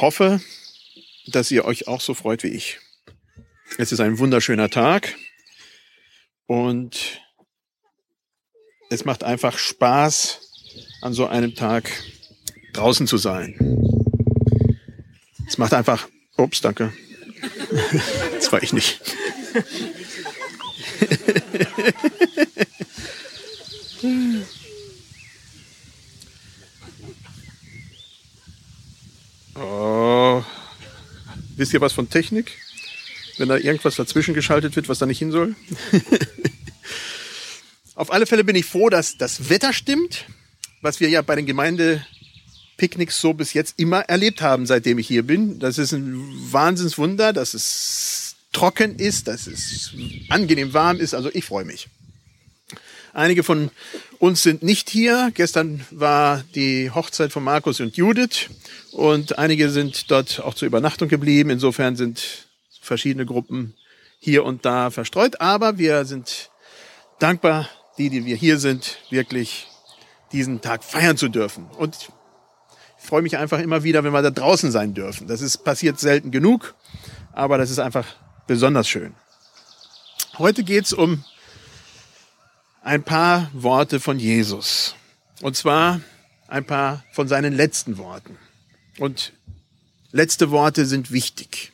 hoffe, dass ihr euch auch so freut wie ich. Es ist ein wunderschöner Tag und es macht einfach Spaß, an so einem Tag draußen zu sein. Es macht einfach, ups, danke. Das war ich nicht. Wisst ihr was von Technik? Wenn da irgendwas dazwischen geschaltet wird, was da nicht hin soll? Auf alle Fälle bin ich froh, dass das Wetter stimmt, was wir ja bei den Gemeindepicknicks so bis jetzt immer erlebt haben, seitdem ich hier bin. Das ist ein Wahnsinnswunder, dass es trocken ist, dass es angenehm warm ist. Also ich freue mich. Einige von uns sind nicht hier. Gestern war die Hochzeit von Markus und Judith und einige sind dort auch zur Übernachtung geblieben. Insofern sind verschiedene Gruppen hier und da verstreut. Aber wir sind dankbar, die, die wir hier sind, wirklich diesen Tag feiern zu dürfen. Und ich freue mich einfach immer wieder, wenn wir da draußen sein dürfen. Das ist passiert selten genug, aber das ist einfach besonders schön. Heute geht's um ein paar Worte von Jesus. Und zwar ein paar von seinen letzten Worten. Und letzte Worte sind wichtig.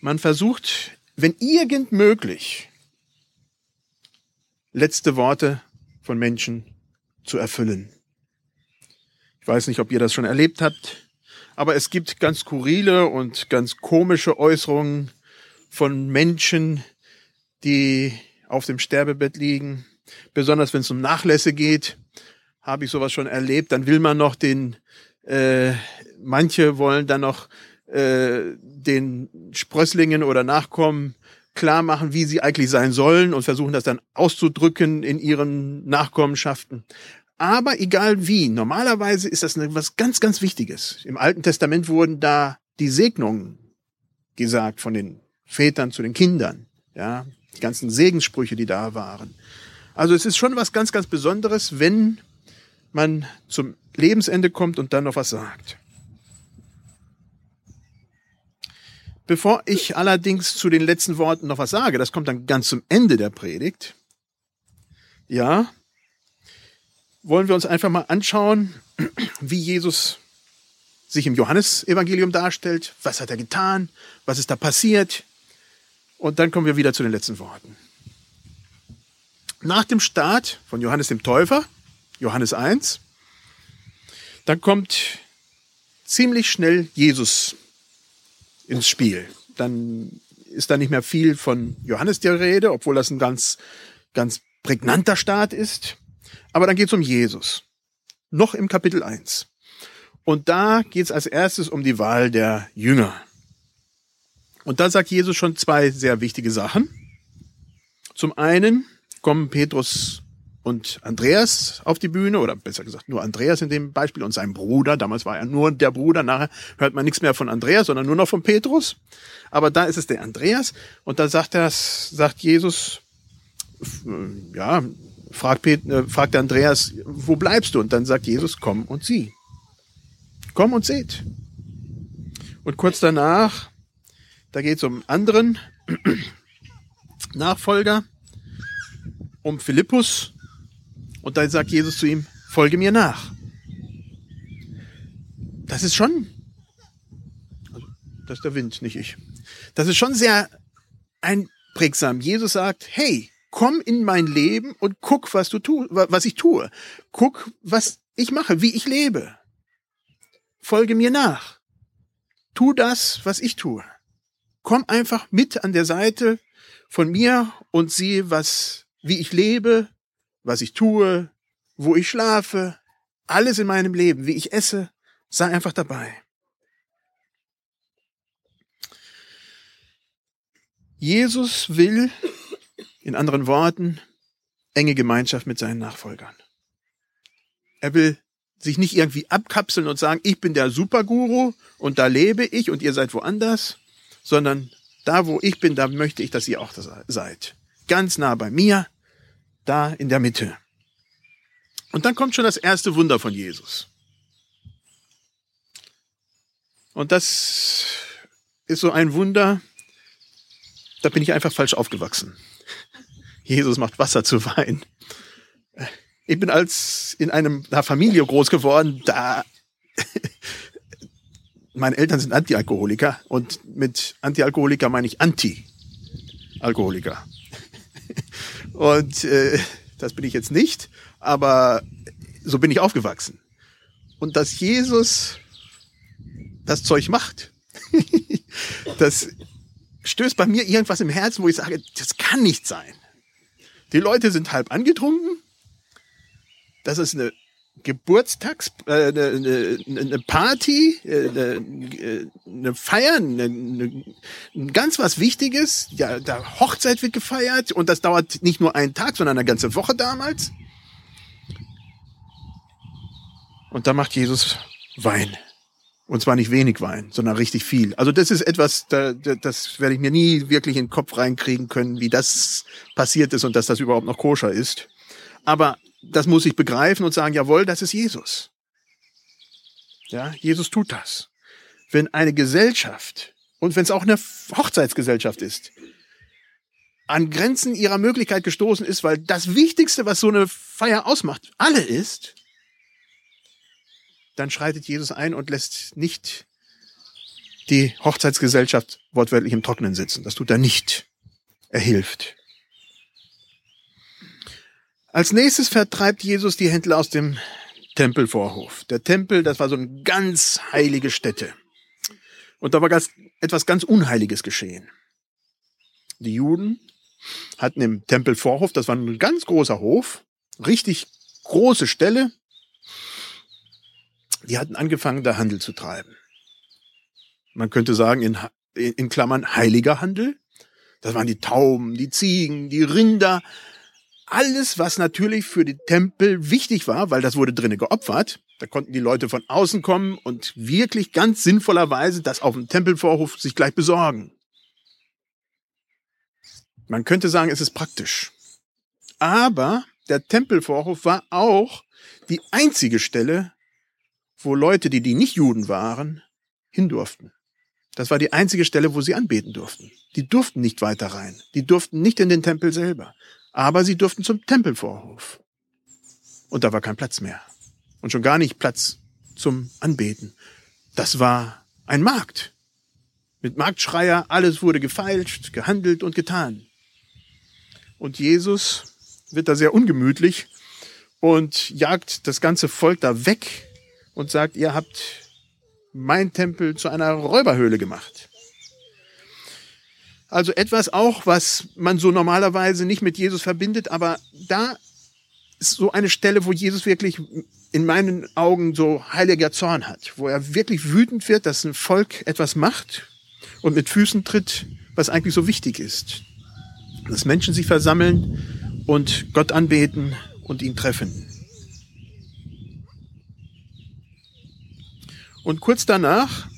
Man versucht, wenn irgend möglich, letzte Worte von Menschen zu erfüllen. Ich weiß nicht, ob ihr das schon erlebt habt, aber es gibt ganz skurrile und ganz komische Äußerungen von Menschen, die auf dem Sterbebett liegen. Besonders wenn es um Nachlässe geht, habe ich sowas schon erlebt. Dann will man noch den, äh, manche wollen dann noch äh, den Sprösslingen oder Nachkommen klar machen, wie sie eigentlich sein sollen und versuchen das dann auszudrücken in ihren Nachkommenschaften. Aber egal wie, normalerweise ist das was ganz, ganz Wichtiges. Im Alten Testament wurden da die Segnungen gesagt von den Vätern zu den Kindern. Ja, die ganzen Segenssprüche, die da waren. Also es ist schon was ganz, ganz Besonderes, wenn man zum Lebensende kommt und dann noch was sagt. Bevor ich allerdings zu den letzten Worten noch was sage, das kommt dann ganz zum Ende der Predigt, ja, wollen wir uns einfach mal anschauen, wie Jesus sich im Johannesevangelium darstellt. Was hat er getan? Was ist da passiert? Und dann kommen wir wieder zu den letzten Worten. Nach dem Start von Johannes dem Täufer, Johannes 1, dann kommt ziemlich schnell Jesus ins Spiel. Dann ist da nicht mehr viel von Johannes der Rede, obwohl das ein ganz, ganz prägnanter Start ist. Aber dann geht es um Jesus. Noch im Kapitel 1. Und da geht es als erstes um die Wahl der Jünger. Und da sagt Jesus schon zwei sehr wichtige Sachen. Zum einen kommen Petrus und Andreas auf die Bühne, oder besser gesagt nur Andreas in dem Beispiel und sein Bruder. Damals war er nur der Bruder, nachher hört man nichts mehr von Andreas, sondern nur noch von Petrus. Aber da ist es der Andreas und da sagt er, sagt Jesus, ja, fragt, Pet, äh, fragt Andreas, wo bleibst du? Und dann sagt Jesus, komm und sieh. Komm und seht. Und kurz danach da geht es um anderen Nachfolger, um Philippus. Und dann sagt Jesus zu ihm, folge mir nach. Das ist schon, das ist der Wind, nicht ich. Das ist schon sehr einprägsam. Jesus sagt, hey, komm in mein Leben und guck, was du tu, was ich tue. Guck, was ich mache, wie ich lebe. Folge mir nach. Tu das, was ich tue komm einfach mit an der Seite von mir und sieh, was, wie ich lebe, was ich tue, wo ich schlafe, alles in meinem Leben, wie ich esse, sei einfach dabei. Jesus will, in anderen Worten, enge Gemeinschaft mit seinen Nachfolgern. Er will sich nicht irgendwie abkapseln und sagen, ich bin der Superguru und da lebe ich und ihr seid woanders, sondern da, wo ich bin, da möchte ich, dass ihr auch seid. Ganz nah bei mir, da in der Mitte. Und dann kommt schon das erste Wunder von Jesus. Und das ist so ein Wunder, da bin ich einfach falsch aufgewachsen. Jesus macht Wasser zu Wein. Ich bin als in einer Familie groß geworden, da meine Eltern sind Antialkoholiker und mit Antialkoholiker meine ich Anti-Alkoholiker. Und äh, das bin ich jetzt nicht, aber so bin ich aufgewachsen. Und dass Jesus das Zeug macht, das stößt bei mir irgendwas im Herzen, wo ich sage, das kann nicht sein. Die Leute sind halb angetrunken. Das ist eine Geburtstags, äh, eine, eine Party, äh, eine, eine Feier, eine, eine, ganz was Wichtiges. Ja, da Hochzeit wird gefeiert und das dauert nicht nur einen Tag, sondern eine ganze Woche damals. Und da macht Jesus Wein. Und zwar nicht wenig Wein, sondern richtig viel. Also das ist etwas, da, das werde ich mir nie wirklich in den Kopf reinkriegen können, wie das passiert ist und dass das überhaupt noch koscher ist. Aber das muss ich begreifen und sagen, jawohl, das ist Jesus. Ja, Jesus tut das. Wenn eine Gesellschaft und wenn es auch eine Hochzeitsgesellschaft ist, an Grenzen ihrer Möglichkeit gestoßen ist, weil das Wichtigste, was so eine Feier ausmacht, alle ist, dann schreitet Jesus ein und lässt nicht die Hochzeitsgesellschaft wortwörtlich im Trockenen sitzen. Das tut er nicht. Er hilft. Als nächstes vertreibt Jesus die Händler aus dem Tempelvorhof. Der Tempel, das war so eine ganz heilige Stätte. Und da war ganz, etwas ganz Unheiliges geschehen. Die Juden hatten im Tempelvorhof, das war ein ganz großer Hof, richtig große Stelle, die hatten angefangen, da Handel zu treiben. Man könnte sagen, in, in Klammern heiliger Handel. Das waren die Tauben, die Ziegen, die Rinder. Alles, was natürlich für die Tempel wichtig war, weil das wurde drinnen geopfert. Da konnten die Leute von außen kommen und wirklich ganz sinnvollerweise das auf dem Tempelvorhof sich gleich besorgen. Man könnte sagen, es ist praktisch. Aber der Tempelvorhof war auch die einzige Stelle, wo Leute, die die nicht Juden waren, hindurften. Das war die einzige Stelle, wo sie anbeten durften. Die durften nicht weiter rein. Die durften nicht in den Tempel selber. Aber sie durften zum Tempelvorhof. Und da war kein Platz mehr. Und schon gar nicht Platz zum Anbeten. Das war ein Markt. Mit Marktschreier, alles wurde gefeilscht, gehandelt und getan. Und Jesus wird da sehr ungemütlich und jagt das ganze Volk da weg und sagt, ihr habt mein Tempel zu einer Räuberhöhle gemacht. Also etwas auch, was man so normalerweise nicht mit Jesus verbindet, aber da ist so eine Stelle, wo Jesus wirklich in meinen Augen so heiliger Zorn hat, wo er wirklich wütend wird, dass ein Volk etwas macht und mit Füßen tritt, was eigentlich so wichtig ist. Dass Menschen sich versammeln und Gott anbeten und ihn treffen. Und kurz danach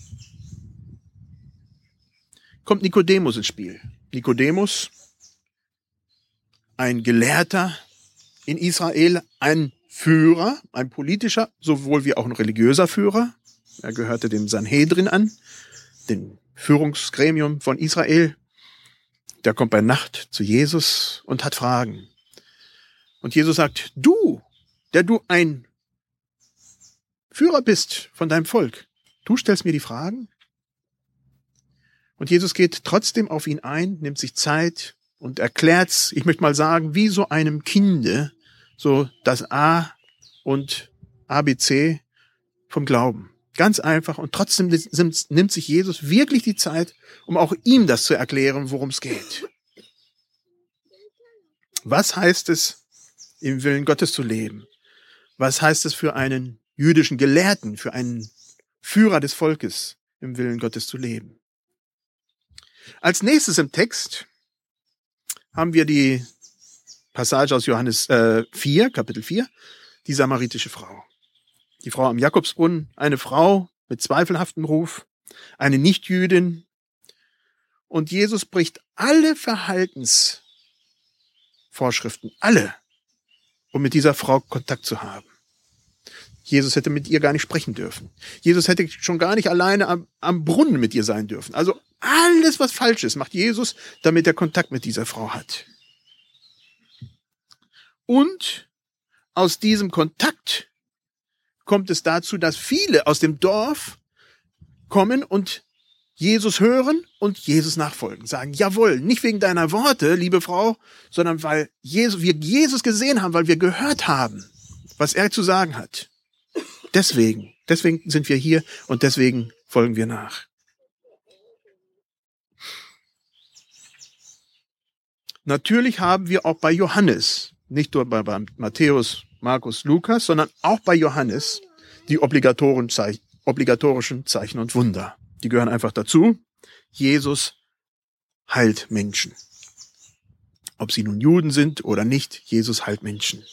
kommt Nikodemus ins Spiel. Nikodemus, ein Gelehrter in Israel, ein Führer, ein politischer, sowohl wie auch ein religiöser Führer. Er gehörte dem Sanhedrin an, dem Führungsgremium von Israel. Der kommt bei Nacht zu Jesus und hat Fragen. Und Jesus sagt, du, der du ein Führer bist von deinem Volk. Du stellst mir die Fragen? Und Jesus geht trotzdem auf ihn ein, nimmt sich Zeit und erklärt's, ich möchte mal sagen, wie so einem Kinde, so das A und ABC vom Glauben. Ganz einfach. Und trotzdem nimmt sich Jesus wirklich die Zeit, um auch ihm das zu erklären, worum es geht. Was heißt es, im Willen Gottes zu leben? Was heißt es für einen jüdischen Gelehrten, für einen Führer des Volkes im Willen Gottes zu leben. Als nächstes im Text haben wir die Passage aus Johannes äh, 4, Kapitel 4, die samaritische Frau. Die Frau am Jakobsbrunnen, eine Frau mit zweifelhaftem Ruf, eine Nichtjüdin. Und Jesus bricht alle Verhaltensvorschriften, alle, um mit dieser Frau Kontakt zu haben. Jesus hätte mit ihr gar nicht sprechen dürfen. Jesus hätte schon gar nicht alleine am, am Brunnen mit ihr sein dürfen. Also alles, was falsch ist, macht Jesus, damit er Kontakt mit dieser Frau hat. Und aus diesem Kontakt kommt es dazu, dass viele aus dem Dorf kommen und Jesus hören und Jesus nachfolgen. Sagen, jawohl, nicht wegen deiner Worte, liebe Frau, sondern weil Jesus, wir Jesus gesehen haben, weil wir gehört haben, was er zu sagen hat. Deswegen, deswegen sind wir hier und deswegen folgen wir nach. Natürlich haben wir auch bei Johannes, nicht nur bei, bei Matthäus, Markus, Lukas, sondern auch bei Johannes die obligatorischen Zeichen und Wunder. Die gehören einfach dazu. Jesus heilt Menschen. Ob sie nun Juden sind oder nicht, Jesus heilt Menschen.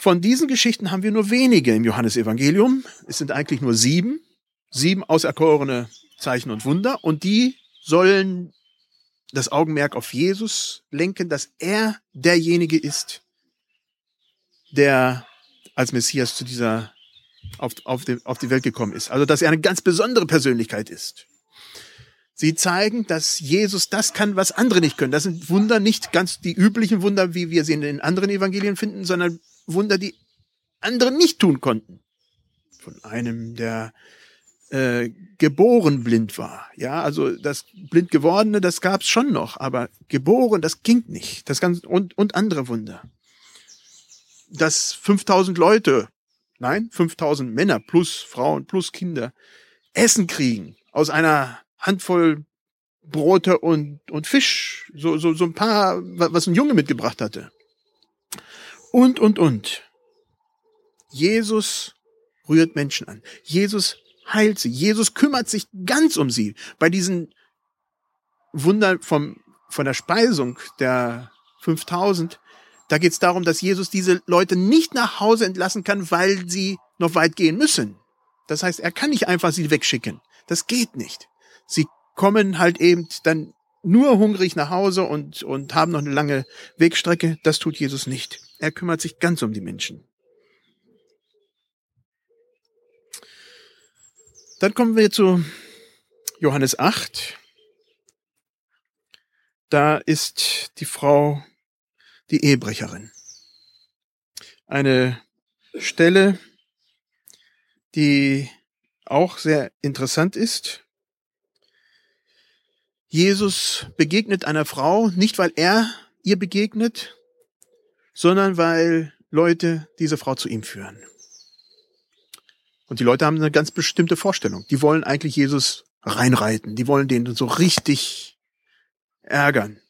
Von diesen Geschichten haben wir nur wenige im Johannesevangelium. Es sind eigentlich nur sieben, sieben auserkorene Zeichen und Wunder und die sollen das Augenmerk auf Jesus lenken, dass er derjenige ist, der als Messias zu dieser auf, auf, die, auf die Welt gekommen ist. Also, dass er eine ganz besondere Persönlichkeit ist. Sie zeigen, dass Jesus das kann, was andere nicht können. Das sind Wunder, nicht ganz die üblichen Wunder, wie wir sie in den anderen Evangelien finden, sondern Wunder, die andere nicht tun konnten. Von einem, der äh, geboren blind war. Ja, also das blind gewordene, das gab's schon noch, aber geboren, das ging nicht. Das ganz und und andere Wunder. Dass 5000 Leute nein, 5000 Männer plus Frauen plus Kinder Essen kriegen aus einer Handvoll Brote und, und Fisch, so, so, so ein paar, was ein Junge mitgebracht hatte. Und, und, und. Jesus rührt Menschen an. Jesus heilt sie. Jesus kümmert sich ganz um sie. Bei diesen Wunder vom, von der Speisung der 5000 da geht es darum, dass Jesus diese Leute nicht nach Hause entlassen kann, weil sie noch weit gehen müssen. Das heißt, er kann nicht einfach sie wegschicken. Das geht nicht. Sie kommen halt eben dann nur hungrig nach Hause und, und haben noch eine lange Wegstrecke. Das tut Jesus nicht. Er kümmert sich ganz um die Menschen. Dann kommen wir zu Johannes 8. Da ist die Frau die Ehebrecherin. Eine Stelle, die auch sehr interessant ist. Jesus begegnet einer Frau nicht, weil er ihr begegnet, sondern weil Leute diese Frau zu ihm führen. Und die Leute haben eine ganz bestimmte Vorstellung. Die wollen eigentlich Jesus reinreiten. Die wollen den so richtig ärgern.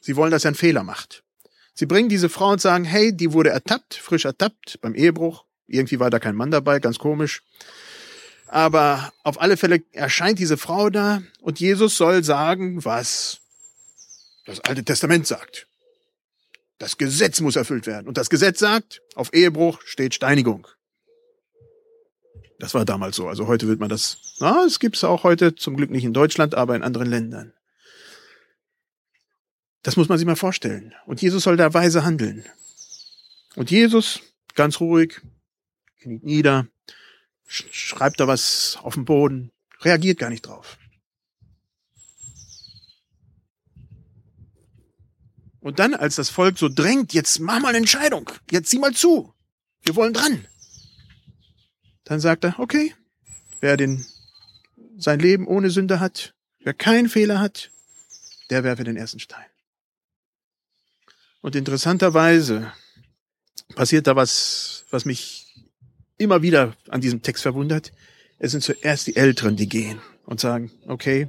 Sie wollen, dass er einen Fehler macht. Sie bringen diese Frau und sagen, hey, die wurde ertappt, frisch ertappt beim Ehebruch. Irgendwie war da kein Mann dabei, ganz komisch. Aber auf alle Fälle erscheint diese Frau da und Jesus soll sagen, was das Alte Testament sagt. Das Gesetz muss erfüllt werden. Und das Gesetz sagt, auf Ehebruch steht Steinigung. Das war damals so. Also heute wird man das, na, es gibt's auch heute, zum Glück nicht in Deutschland, aber in anderen Ländern. Das muss man sich mal vorstellen. Und Jesus soll da weise handeln. Und Jesus, ganz ruhig, kniet nieder, schreibt da was auf dem Boden, reagiert gar nicht drauf. Und dann, als das Volk so drängt, jetzt mach mal eine Entscheidung, jetzt sieh mal zu, wir wollen dran. Dann sagt er, okay, wer den, sein Leben ohne Sünde hat, wer keinen Fehler hat, der werfe den ersten Stein. Und interessanterweise passiert da was, was mich immer wieder an diesem Text verwundert. Es sind zuerst die Älteren, die gehen und sagen, okay,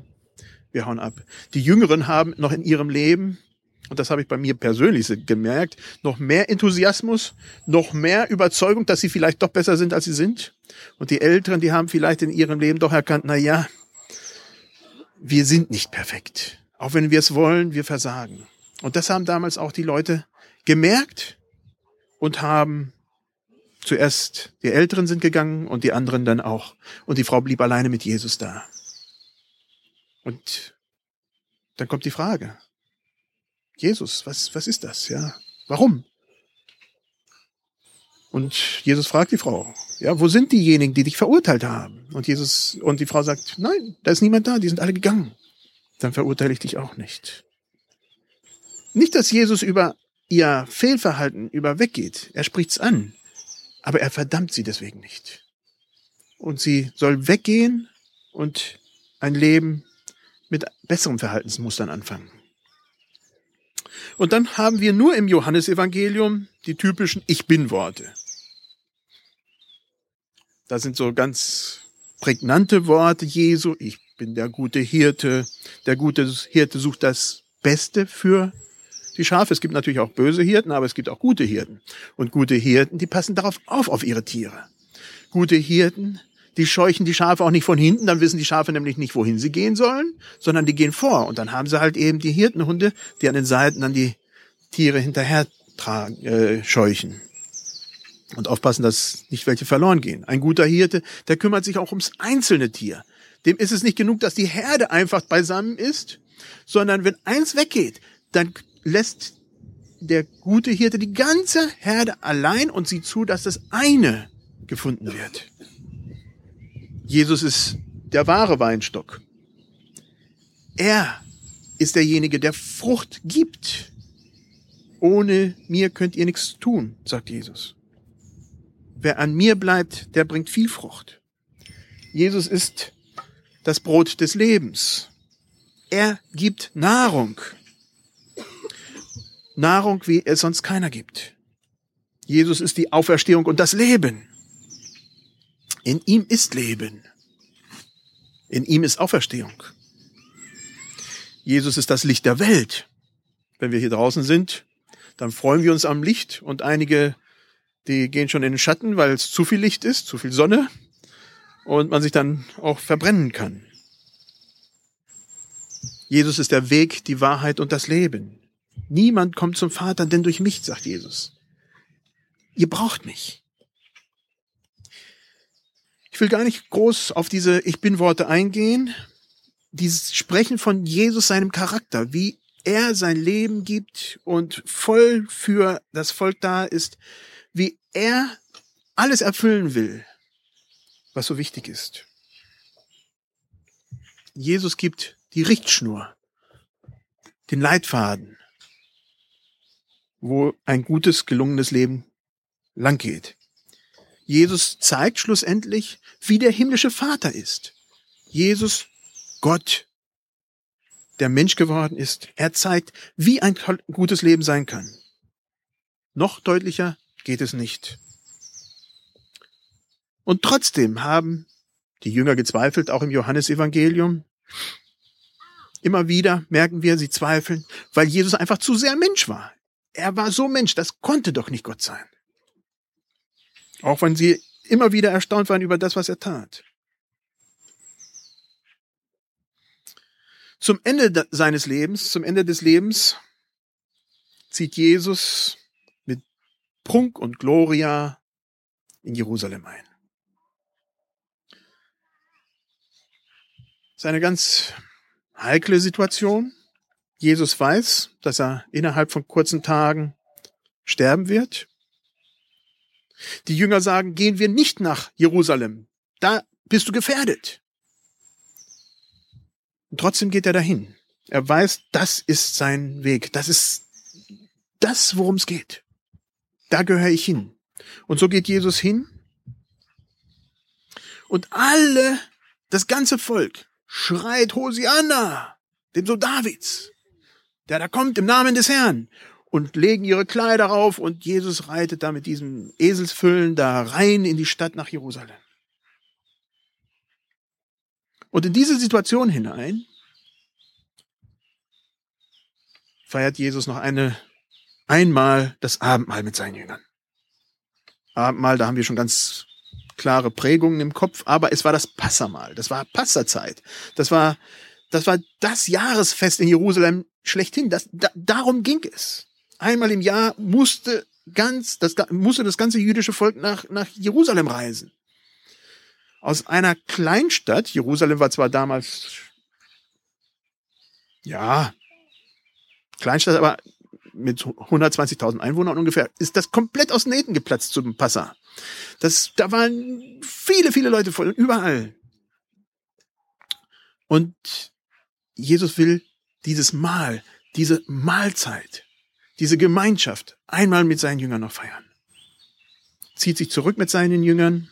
wir hauen ab. Die Jüngeren haben noch in ihrem Leben, und das habe ich bei mir persönlich gemerkt, noch mehr Enthusiasmus, noch mehr Überzeugung, dass sie vielleicht doch besser sind, als sie sind. Und die Älteren, die haben vielleicht in ihrem Leben doch erkannt, na ja, wir sind nicht perfekt. Auch wenn wir es wollen, wir versagen. Und das haben damals auch die Leute gemerkt und haben zuerst die Älteren sind gegangen und die anderen dann auch. Und die Frau blieb alleine mit Jesus da. Und dann kommt die Frage. Jesus, was, was ist das? Ja, warum? Und Jesus fragt die Frau, ja, wo sind diejenigen, die dich verurteilt haben? Und Jesus, und die Frau sagt, nein, da ist niemand da, die sind alle gegangen. Dann verurteile ich dich auch nicht. Nicht, dass Jesus über ihr Fehlverhalten über weggeht. Er spricht's an. Aber er verdammt sie deswegen nicht. Und sie soll weggehen und ein Leben mit besseren Verhaltensmustern anfangen. Und dann haben wir nur im Johannesevangelium die typischen Ich bin Worte. Da sind so ganz prägnante Worte Jesu. Ich bin der gute Hirte. Der gute Hirte sucht das Beste für die Schafe. Es gibt natürlich auch böse Hirten, aber es gibt auch gute Hirten. Und gute Hirten, die passen darauf auf, auf ihre Tiere. Gute Hirten, die scheuchen die Schafe auch nicht von hinten, dann wissen die Schafe nämlich nicht, wohin sie gehen sollen, sondern die gehen vor. Und dann haben sie halt eben die Hirtenhunde, die an den Seiten dann die Tiere hinterher tragen, äh, scheuchen und aufpassen, dass nicht welche verloren gehen. Ein guter Hirte, der kümmert sich auch ums einzelne Tier. Dem ist es nicht genug, dass die Herde einfach beisammen ist, sondern wenn eins weggeht, dann lässt der gute Hirte die ganze Herde allein und sieht zu, dass das eine gefunden wird. Jesus ist der wahre Weinstock. Er ist derjenige, der Frucht gibt. Ohne mir könnt ihr nichts tun, sagt Jesus. Wer an mir bleibt, der bringt viel Frucht. Jesus ist das Brot des Lebens. Er gibt Nahrung. Nahrung, wie es sonst keiner gibt. Jesus ist die Auferstehung und das Leben. In ihm ist Leben. In ihm ist Auferstehung. Jesus ist das Licht der Welt. Wenn wir hier draußen sind, dann freuen wir uns am Licht und einige die gehen schon in den Schatten, weil es zu viel Licht ist, zu viel Sonne und man sich dann auch verbrennen kann. Jesus ist der Weg, die Wahrheit und das Leben. Niemand kommt zum Vater, denn durch mich, sagt Jesus. Ihr braucht mich. Ich will gar nicht groß auf diese Ich bin Worte eingehen. Dieses Sprechen von Jesus, seinem Charakter, wie er sein Leben gibt und voll für das Volk da ist, wie er alles erfüllen will, was so wichtig ist. Jesus gibt die Richtschnur, den Leitfaden, wo ein gutes, gelungenes Leben lang geht. Jesus zeigt schlussendlich, wie der himmlische Vater ist. Jesus, Gott, der Mensch geworden ist. Er zeigt, wie ein gutes Leben sein kann. Noch deutlicher geht es nicht. Und trotzdem haben die Jünger gezweifelt, auch im Johannesevangelium. Immer wieder merken wir, sie zweifeln, weil Jesus einfach zu sehr Mensch war. Er war so Mensch, das konnte doch nicht Gott sein. Auch wenn sie immer wieder erstaunt waren über das, was er tat. Zum Ende seines Lebens, zum Ende des Lebens, zieht Jesus Prunk und Gloria in Jerusalem ein. Das ist eine ganz heikle Situation. Jesus weiß, dass er innerhalb von kurzen Tagen sterben wird. Die Jünger sagen, gehen wir nicht nach Jerusalem. Da bist du gefährdet. Und trotzdem geht er dahin. Er weiß, das ist sein Weg. Das ist das, worum es geht da gehöre ich hin. Und so geht Jesus hin. Und alle, das ganze Volk schreit Hosianna, dem Sohn Davids, der da kommt im Namen des Herrn und legen ihre Kleider auf und Jesus reitet da mit diesem Eselsfüllen da rein in die Stadt nach Jerusalem. Und in diese Situation hinein feiert Jesus noch eine einmal das Abendmahl mit seinen Jüngern. Abendmahl, da haben wir schon ganz klare Prägungen im Kopf, aber es war das Passamal, das war Passazeit. Das war, das war das Jahresfest in Jerusalem schlechthin. Das, da, darum ging es. Einmal im Jahr musste ganz, das, musste das ganze jüdische Volk nach, nach Jerusalem reisen. Aus einer Kleinstadt, Jerusalem war zwar damals, ja, Kleinstadt, aber mit 120.000 Einwohnern ungefähr, ist das komplett aus Nähten geplatzt zum Passa. Das, da waren viele, viele Leute voll, überall. Und Jesus will dieses Mahl, diese Mahlzeit, diese Gemeinschaft einmal mit seinen Jüngern noch feiern. Zieht sich zurück mit seinen Jüngern,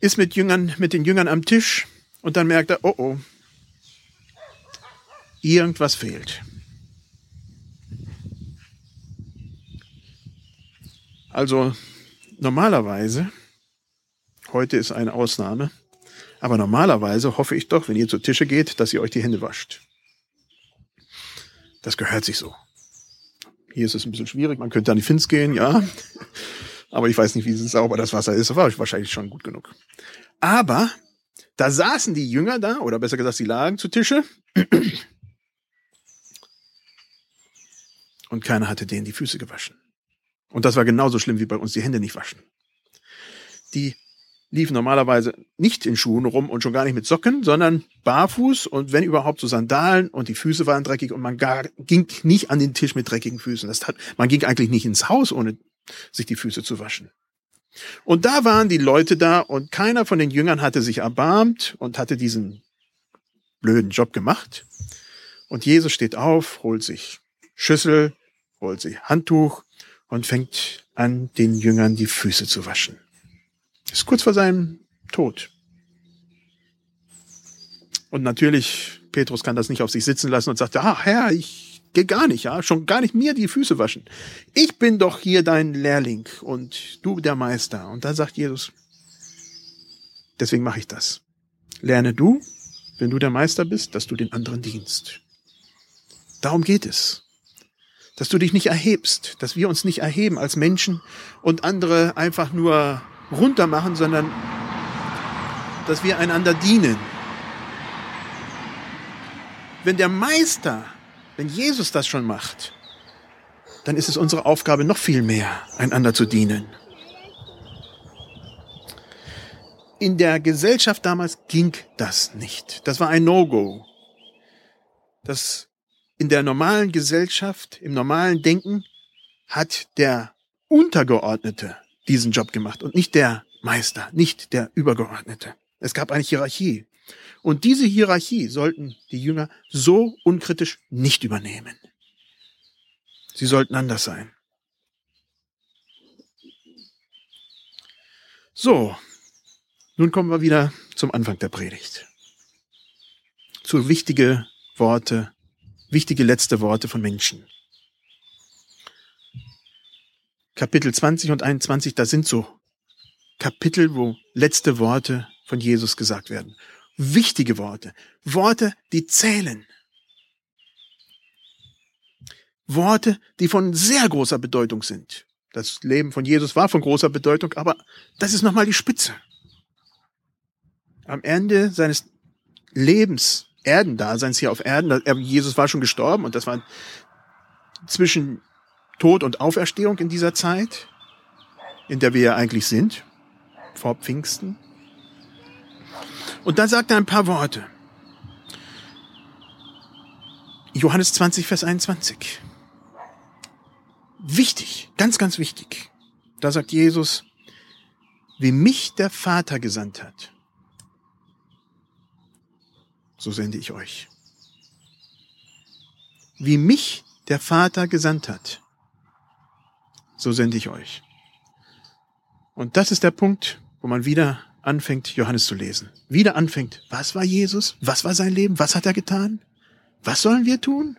ist mit Jüngern, mit den Jüngern am Tisch und dann merkt er, oh oh, irgendwas fehlt. Also normalerweise, heute ist eine Ausnahme, aber normalerweise hoffe ich doch, wenn ihr zu Tische geht, dass ihr euch die Hände wascht. Das gehört sich so. Hier ist es ein bisschen schwierig, man könnte an die Fins gehen, ja. Aber ich weiß nicht, wie sauber das Wasser ist. Das war wahrscheinlich schon gut genug. Aber da saßen die Jünger da, oder besser gesagt, sie lagen zu Tische. Und keiner hatte denen die Füße gewaschen. Und das war genauso schlimm wie bei uns die Hände nicht waschen. Die liefen normalerweise nicht in Schuhen rum und schon gar nicht mit Socken, sondern barfuß und wenn überhaupt so Sandalen und die Füße waren dreckig und man gar, ging nicht an den Tisch mit dreckigen Füßen. Das hat, man ging eigentlich nicht ins Haus, ohne sich die Füße zu waschen. Und da waren die Leute da und keiner von den Jüngern hatte sich erbarmt und hatte diesen blöden Job gemacht. Und Jesus steht auf, holt sich Schüssel, holt sich Handtuch und fängt an, den Jüngern die Füße zu waschen. Ist kurz vor seinem Tod. Und natürlich, Petrus kann das nicht auf sich sitzen lassen und sagt, ah, Herr, ich gehe gar nicht, ja, schon gar nicht mir die Füße waschen. Ich bin doch hier dein Lehrling und du der Meister. Und da sagt Jesus, deswegen mache ich das. Lerne du, wenn du der Meister bist, dass du den anderen dienst. Darum geht es dass du dich nicht erhebst, dass wir uns nicht erheben als Menschen und andere einfach nur runter machen, sondern dass wir einander dienen. Wenn der Meister, wenn Jesus das schon macht, dann ist es unsere Aufgabe noch viel mehr, einander zu dienen. In der Gesellschaft damals ging das nicht. Das war ein No-Go. Das in der normalen Gesellschaft, im normalen Denken, hat der Untergeordnete diesen Job gemacht und nicht der Meister, nicht der Übergeordnete. Es gab eine Hierarchie. Und diese Hierarchie sollten die Jünger so unkritisch nicht übernehmen. Sie sollten anders sein. So, nun kommen wir wieder zum Anfang der Predigt. Zu wichtige Worte wichtige letzte Worte von Menschen. Kapitel 20 und 21, da sind so Kapitel, wo letzte Worte von Jesus gesagt werden. Wichtige Worte. Worte, die zählen. Worte, die von sehr großer Bedeutung sind. Das Leben von Jesus war von großer Bedeutung, aber das ist nochmal die Spitze. Am Ende seines Lebens Erdendaseins hier auf Erden. Jesus war schon gestorben und das war zwischen Tod und Auferstehung in dieser Zeit, in der wir ja eigentlich sind, vor Pfingsten. Und dann sagt er ein paar Worte. Johannes 20, Vers 21. Wichtig, ganz, ganz wichtig. Da sagt Jesus, wie mich der Vater gesandt hat, so sende ich euch. Wie mich der Vater gesandt hat, so sende ich euch. Und das ist der Punkt, wo man wieder anfängt, Johannes zu lesen. Wieder anfängt, was war Jesus? Was war sein Leben? Was hat er getan? Was sollen wir tun?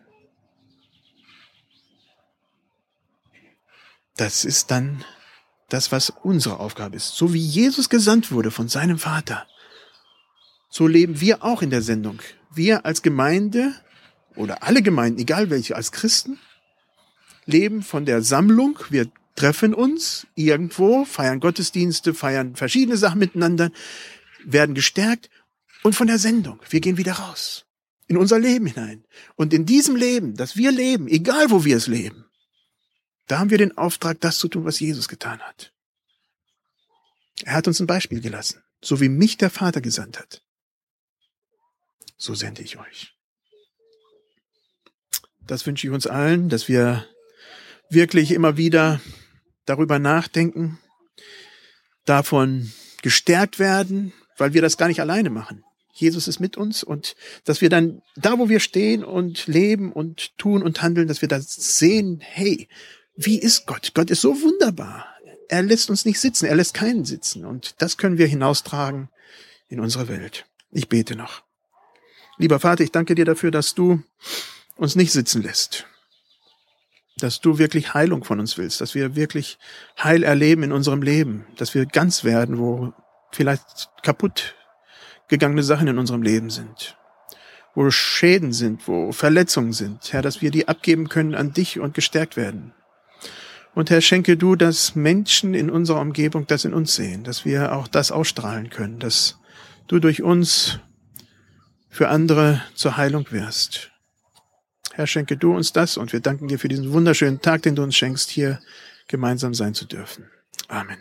Das ist dann das, was unsere Aufgabe ist. So wie Jesus gesandt wurde von seinem Vater, so leben wir auch in der Sendung. Wir als Gemeinde oder alle Gemeinden, egal welche, als Christen, leben von der Sammlung. Wir treffen uns irgendwo, feiern Gottesdienste, feiern verschiedene Sachen miteinander, werden gestärkt und von der Sendung. Wir gehen wieder raus in unser Leben hinein. Und in diesem Leben, das wir leben, egal wo wir es leben, da haben wir den Auftrag, das zu tun, was Jesus getan hat. Er hat uns ein Beispiel gelassen, so wie mich der Vater gesandt hat so sende ich euch. Das wünsche ich uns allen, dass wir wirklich immer wieder darüber nachdenken, davon gestärkt werden, weil wir das gar nicht alleine machen. Jesus ist mit uns und dass wir dann da, wo wir stehen und leben und tun und handeln, dass wir da sehen, hey, wie ist Gott? Gott ist so wunderbar. Er lässt uns nicht sitzen, er lässt keinen sitzen und das können wir hinaustragen in unsere Welt. Ich bete noch. Lieber Vater, ich danke dir dafür, dass du uns nicht sitzen lässt, dass du wirklich Heilung von uns willst, dass wir wirklich Heil erleben in unserem Leben, dass wir ganz werden, wo vielleicht kaputt gegangene Sachen in unserem Leben sind, wo Schäden sind, wo Verletzungen sind, Herr, dass wir die abgeben können an dich und gestärkt werden. Und Herr, schenke du, dass Menschen in unserer Umgebung das in uns sehen, dass wir auch das ausstrahlen können, dass du durch uns für andere zur Heilung wirst. Herr, schenke du uns das und wir danken dir für diesen wunderschönen Tag, den du uns schenkst, hier gemeinsam sein zu dürfen. Amen.